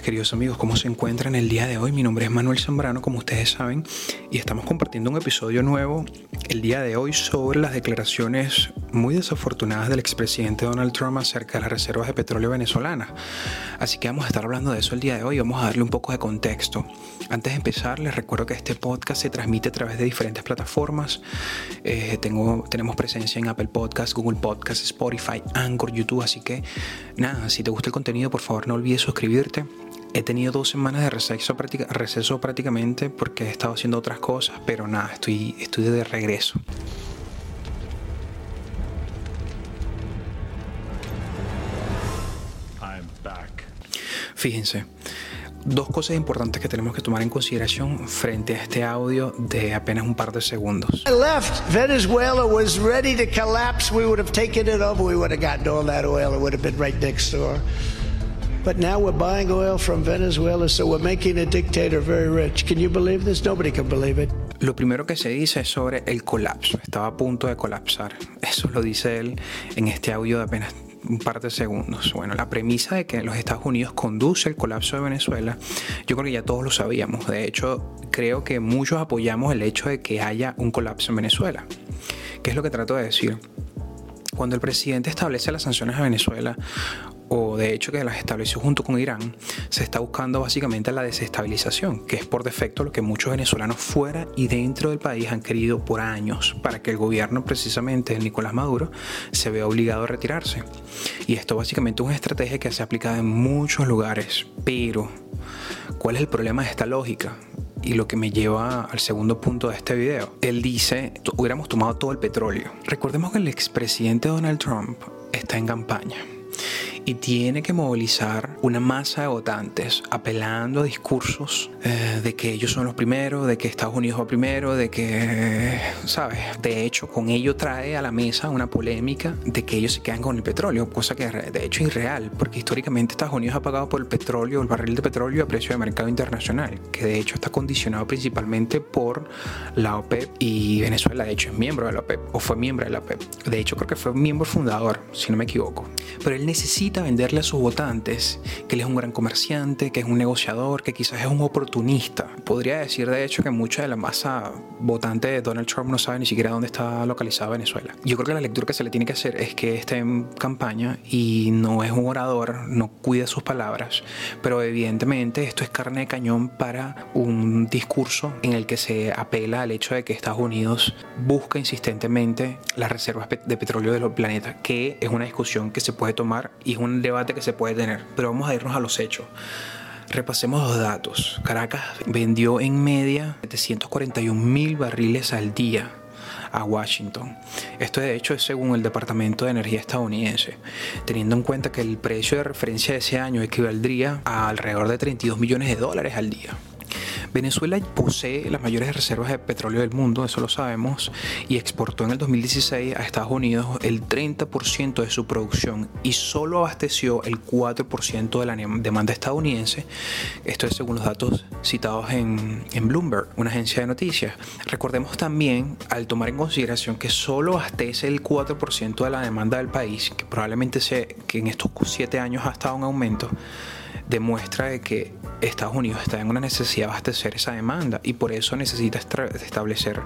queridos amigos, ¿cómo se encuentran el día de hoy? Mi nombre es Manuel Zambrano, como ustedes saben, y estamos compartiendo un episodio nuevo el día de hoy sobre las declaraciones muy desafortunadas del expresidente Donald Trump acerca de las reservas de petróleo venezolanas. Así que vamos a estar hablando de eso el día de hoy, vamos a darle un poco de contexto. Antes de empezar, les recuerdo que este podcast se transmite a través de diferentes plataformas. Eh, tengo, tenemos presencia en Apple Podcasts, Google Podcasts, Spotify, Anchor, YouTube, así que nada, si te gusta el contenido, por favor no olvides suscribirte. He tenido dos semanas de receso, receso prácticamente porque he estado haciendo otras cosas, pero nada, estoy, estoy de regreso. Fíjense, dos cosas importantes que tenemos que tomar en consideración frente a este audio de apenas un par de segundos. left, Venezuela was ready to collapse. We would have taken it over. We would have gotten all that oil. It would have been right next door. But now we're buying oil from Venezuela, so we're making a dictator very rich. Can you believe this? Nobody can believe it. Lo primero que se dice es sobre el colapso. Estaba a punto de colapsar. Eso lo dice él en este audio de apenas un par de segundos. Bueno, la premisa de que los Estados Unidos conduce el colapso de Venezuela, yo creo que ya todos lo sabíamos. De hecho, creo que muchos apoyamos el hecho de que haya un colapso en Venezuela. ¿Qué es lo que trato de decir? Cuando el presidente establece las sanciones a Venezuela, o de hecho que las estableció junto con Irán, se está buscando básicamente la desestabilización, que es por defecto lo que muchos venezolanos fuera y dentro del país han querido por años, para que el gobierno precisamente de Nicolás Maduro se vea obligado a retirarse. Y esto básicamente es una estrategia que se ha aplicado en muchos lugares, pero ¿cuál es el problema de esta lógica? y lo que me lleva al segundo punto de este video. Él dice, hubiéramos tomado todo el petróleo. Recordemos que el expresidente Donald Trump está en campaña y tiene que movilizar una masa de votantes apelando a discursos eh, de que ellos son los primeros, de que Estados Unidos va primero, de que, ¿sabes? De hecho, con ello trae a la mesa una polémica de que ellos se quedan con el petróleo, cosa que de hecho es irreal, porque históricamente Estados Unidos ha pagado por el petróleo, el barril de petróleo a precio de mercado internacional, que de hecho está condicionado principalmente por la OPEP y Venezuela, de hecho, es miembro de la OPEP o fue miembro de la OPEP. De hecho, creo que fue miembro fundador, si no me equivoco. Pero él necesita venderle a sus votantes que él es un gran comerciante, que es un negociador, que quizás es un oportunista. Podría decir de hecho que mucha de la masa votante de Donald Trump no sabe ni siquiera dónde está localizada Venezuela. Yo creo que la lectura que se le tiene que hacer es que está en campaña y no es un orador, no cuida sus palabras, pero evidentemente esto es carne de cañón para un discurso en el que se apela al hecho de que Estados Unidos busca insistentemente las reservas de petróleo del planeta, que es una discusión que se puede tomar y es un debate que se puede tener, pero vamos a irnos a los hechos. Repasemos los datos. Caracas vendió en media 741 mil barriles al día a Washington. Esto de hecho es según el Departamento de Energía estadounidense, teniendo en cuenta que el precio de referencia de ese año equivaldría a alrededor de 32 millones de dólares al día. Venezuela posee las mayores reservas de petróleo del mundo, eso lo sabemos, y exportó en el 2016 a Estados Unidos el 30% de su producción y solo abasteció el 4% de la demanda estadounidense. Esto es según los datos citados en, en Bloomberg, una agencia de noticias. Recordemos también, al tomar en consideración que solo abastece el 4% de la demanda del país, que probablemente sea que en estos 7 años ha estado en aumento, demuestra de que Estados Unidos está en una necesidad de abastecer esa demanda y por eso necesita establecer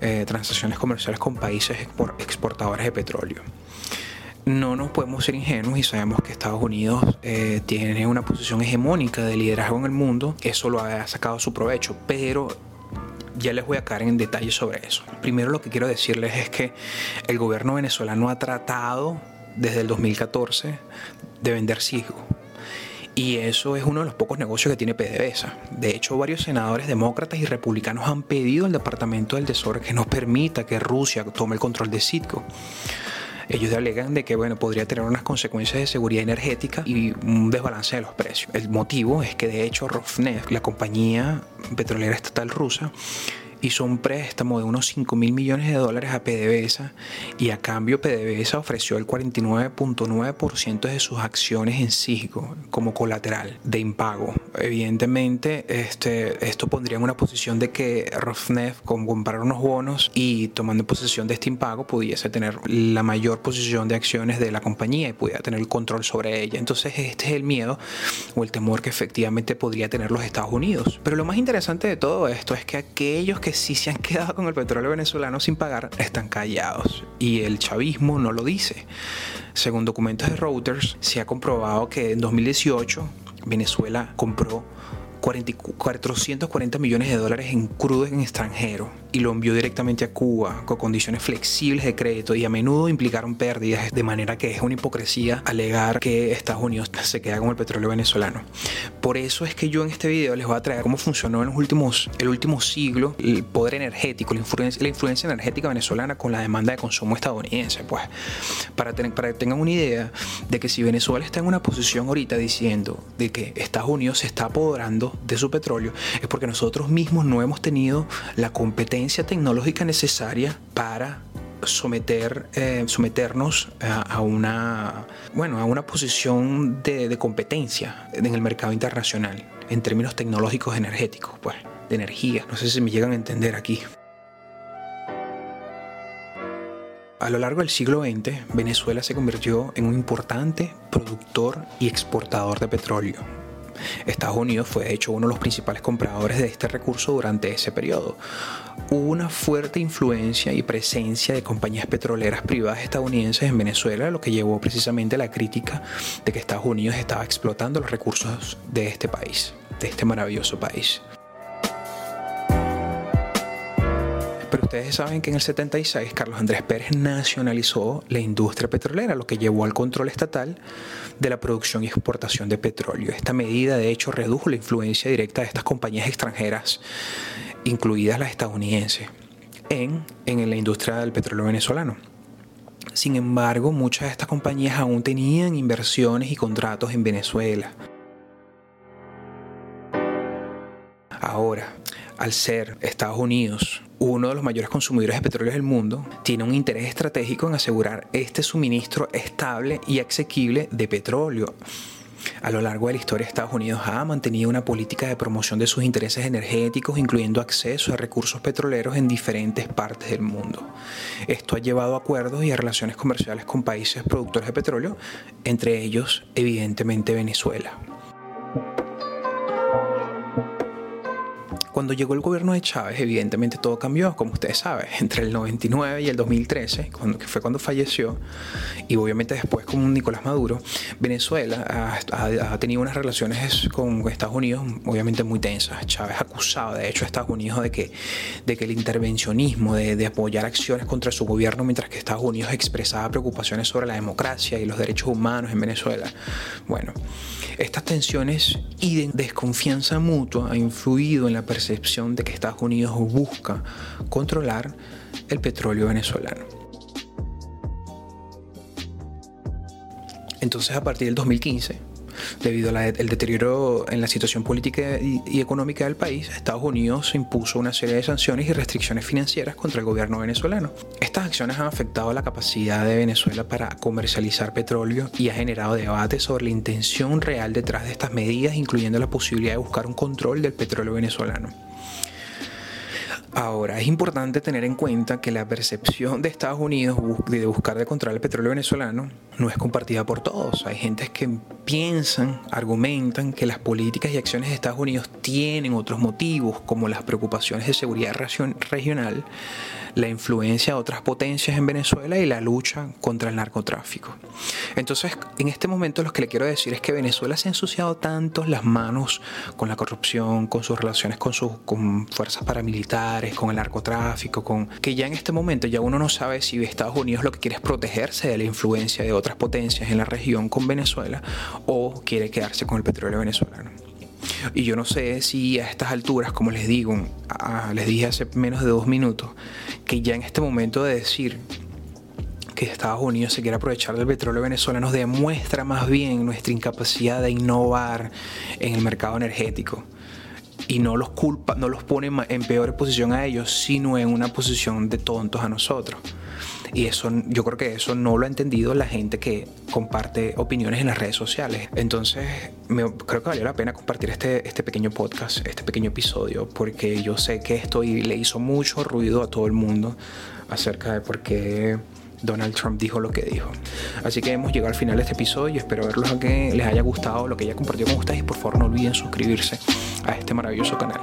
eh, transacciones comerciales con países exportadores de petróleo. No nos podemos ser ingenuos y sabemos que Estados Unidos eh, tiene una posición hegemónica de liderazgo en el mundo, eso lo ha sacado su provecho, pero ya les voy a caer en detalle sobre eso. Primero lo que quiero decirles es que el gobierno venezolano ha tratado desde el 2014 de vender ciego y eso es uno de los pocos negocios que tiene PDVSA. De hecho, varios senadores demócratas y republicanos han pedido al Departamento del Tesoro que no permita que Rusia tome el control de Citgo. Ellos alegan de que bueno, podría tener unas consecuencias de seguridad energética y un desbalance de los precios. El motivo es que de hecho Rosneft, la compañía petrolera estatal rusa, hizo un préstamo de unos 5 mil millones de dólares a PDVSA y a cambio PDVSA ofreció el 49.9% de sus acciones en Cisco como colateral de impago. Evidentemente, este, esto pondría en una posición de que Rosneft, con comprar unos bonos y tomando posesión de este impago, pudiese tener la mayor posición de acciones de la compañía y pudiera tener el control sobre ella. Entonces, este es el miedo o el temor que efectivamente podría tener los Estados Unidos. Pero lo más interesante de todo esto es que aquellos que sí se han quedado con el petróleo venezolano sin pagar están callados y el chavismo no lo dice. Según documentos de Reuters, se ha comprobado que en 2018 Venezuela compró 440 millones de dólares en crudo en extranjero y lo envió directamente a Cuba con condiciones flexibles de crédito y a menudo implicaron pérdidas, de manera que es una hipocresía alegar que Estados Unidos se queda con el petróleo venezolano. Por eso es que yo en este video les voy a traer cómo funcionó en los últimos, el último siglo el poder energético, la influencia, la influencia energética venezolana con la demanda de consumo estadounidense. Pues, para, tener, para que tengan una idea de que si Venezuela está en una posición ahorita diciendo de que Estados Unidos se está apoderando de su petróleo, es porque nosotros mismos no hemos tenido la competencia tecnológica necesaria para someter, eh, someternos a, una, bueno, a una posición de, de, competencia en el mercado internacional en términos tecnológicos energéticos, pues, de energía. No sé si me llegan a entender aquí. A lo largo del siglo XX, Venezuela se convirtió en un importante productor y exportador de petróleo Estados Unidos fue de hecho uno de los principales compradores de este recurso durante ese periodo. Hubo una fuerte influencia y presencia de compañías petroleras privadas estadounidenses en Venezuela, lo que llevó precisamente a la crítica de que Estados Unidos estaba explotando los recursos de este país, de este maravilloso país. Pero ustedes saben que en el 76 Carlos Andrés Pérez nacionalizó la industria petrolera, lo que llevó al control estatal de la producción y exportación de petróleo. Esta medida de hecho redujo la influencia directa de estas compañías extranjeras, incluidas las estadounidenses, en, en la industria del petróleo venezolano. Sin embargo, muchas de estas compañías aún tenían inversiones y contratos en Venezuela. Ahora, al ser Estados Unidos uno de los mayores consumidores de petróleo del mundo, tiene un interés estratégico en asegurar este suministro estable y asequible de petróleo. A lo largo de la historia, Estados Unidos ha mantenido una política de promoción de sus intereses energéticos, incluyendo acceso a recursos petroleros en diferentes partes del mundo. Esto ha llevado a acuerdos y a relaciones comerciales con países productores de petróleo, entre ellos, evidentemente, Venezuela. Cuando llegó el gobierno de Chávez, evidentemente todo cambió, como ustedes saben, entre el 99 y el 2013, que fue cuando falleció, y obviamente después con Nicolás Maduro, Venezuela ha, tenido unas relaciones con Estados Unidos obviamente muy tensas. Chávez acusaba, de hecho, a Estados Unidos de que, de que el intervencionismo, de, de apoyar acciones contra su gobierno, mientras que Estados Unidos expresaba preocupaciones sobre la democracia y los derechos humanos en Venezuela. Bueno, estas tensiones y desconfianza mutua ha influido en la percepción de que Estados Unidos busca controlar el petróleo venezolano. Entonces a partir del 2015, debido al deterioro en la situación política y, económica del país, Estados Unidos impuso una serie de sanciones y restricciones financieras contra el gobierno venezolano. Estas acciones han afectado la capacidad de Venezuela para comercializar petróleo y ha generado debate sobre la intención real detrás de estas medidas, incluyendo la posibilidad de buscar un control del petróleo venezolano. Ahora, es importante tener en cuenta que la percepción de Estados Unidos de buscar de controlar el petróleo venezolano no es compartida por todos. Hay gente que piensan, argumentan que las políticas y acciones de Estados Unidos tienen otros motivos, como las preocupaciones de seguridad regional, la influencia de otras potencias en Venezuela y la lucha contra el narcotráfico. Entonces, en este momento lo que le quiero decir es que Venezuela se ha ensuciado tanto las manos con la corrupción, con sus relaciones con sus con fuerzas paramilitares, con el narcotráfico, con que ya en este momento ya uno no sabe si Estados Unidos lo que quiere es protegerse de la influencia de otras potencias en la región con Venezuela o quiere quedarse con el petróleo venezolano. Y yo no sé si a estas alturas, como les digo, les dije hace menos de dos minutos, que ya en este momento de decir que Estados Unidos se quiere aprovechar del petróleo venezolano demuestra más bien nuestra incapacidad de innovar en el mercado energético. Y no los culpa, no los pone en peor posición a ellos, sino en una posición de tontos a nosotros. Y eso, yo creo que eso no lo ha entendido la gente que comparte opiniones en las redes sociales. Entonces, me, creo que valió la pena compartir este, este pequeño podcast, este pequeño episodio, porque yo sé que esto le hizo mucho ruido a todo el mundo acerca de por qué Donald Trump dijo lo que dijo. Así que hemos llegado al final de este episodio espero verlos a que les haya gustado lo que haya compartido con ustedes y por favor no olviden suscribirse a este maravilloso canal.